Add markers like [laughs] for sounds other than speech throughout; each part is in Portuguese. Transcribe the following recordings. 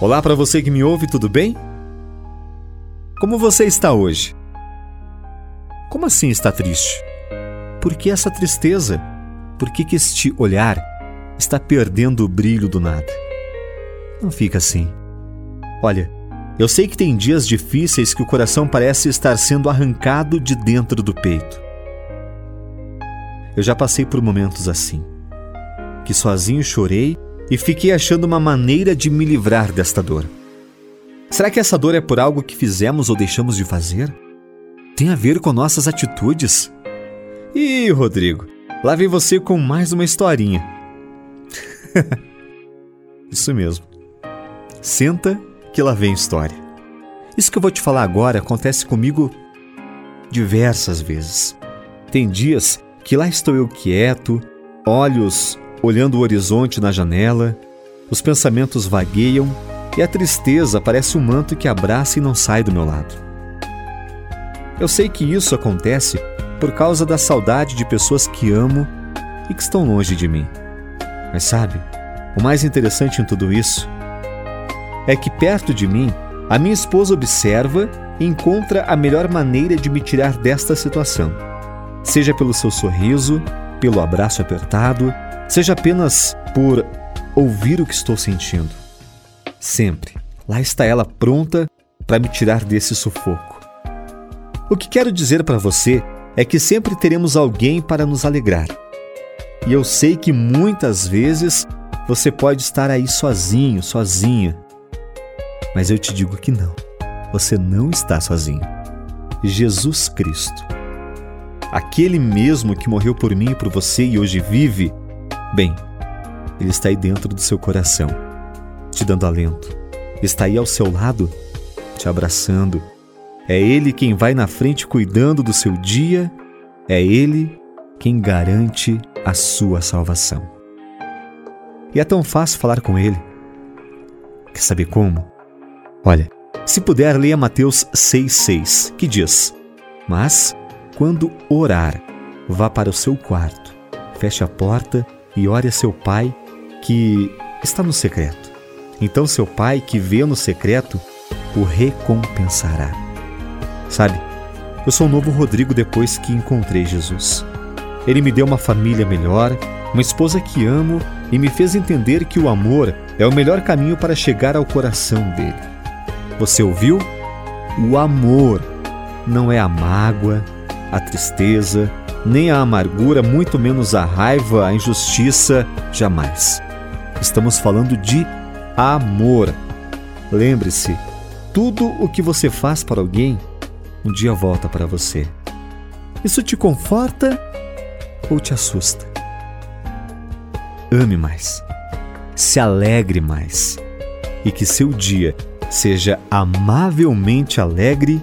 Olá para você que me ouve, tudo bem? Como você está hoje? Como assim está triste? Por que essa tristeza? Por que, que este olhar está perdendo o brilho do nada? Não fica assim. Olha, eu sei que tem dias difíceis que o coração parece estar sendo arrancado de dentro do peito. Eu já passei por momentos assim, que sozinho chorei e fiquei achando uma maneira de me livrar desta dor. Será que essa dor é por algo que fizemos ou deixamos de fazer? tem a ver com nossas atitudes. Ih, Rodrigo, lá vem você com mais uma historinha. [laughs] Isso mesmo. Senta que lá vem história. Isso que eu vou te falar agora acontece comigo diversas vezes. Tem dias que lá estou eu quieto, olhos olhando o horizonte na janela, os pensamentos vagueiam e a tristeza parece um manto que abraça e não sai do meu lado. Eu sei que isso acontece por causa da saudade de pessoas que amo e que estão longe de mim. Mas sabe, o mais interessante em tudo isso é que perto de mim, a minha esposa observa e encontra a melhor maneira de me tirar desta situação. Seja pelo seu sorriso, pelo abraço apertado, seja apenas por ouvir o que estou sentindo. Sempre, lá está ela pronta para me tirar desse sufoco. O que quero dizer para você é que sempre teremos alguém para nos alegrar. E eu sei que muitas vezes você pode estar aí sozinho, sozinha. Mas eu te digo que não. Você não está sozinho. Jesus Cristo, aquele mesmo que morreu por mim e por você e hoje vive, bem, ele está aí dentro do seu coração, te dando alento. Está aí ao seu lado, te abraçando é Ele quem vai na frente cuidando do seu dia, é Ele quem garante a sua salvação. E é tão fácil falar com Ele. Quer saber como? Olha, se puder, leia Mateus 6,6, que diz: Mas, quando orar, vá para o seu quarto, feche a porta e ore a seu pai que está no secreto. Então, seu pai que vê no secreto o recompensará. Sabe, eu sou o novo Rodrigo depois que encontrei Jesus. Ele me deu uma família melhor, uma esposa que amo e me fez entender que o amor é o melhor caminho para chegar ao coração dele. Você ouviu? O amor não é a mágoa, a tristeza, nem a amargura, muito menos a raiva, a injustiça, jamais. Estamos falando de amor. Lembre-se, tudo o que você faz para alguém um dia volta para você. Isso te conforta ou te assusta? Ame mais, se alegre mais e que seu dia seja amavelmente alegre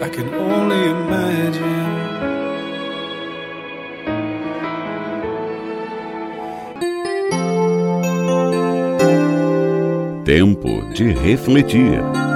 I can only imagine. Tempo de refletir.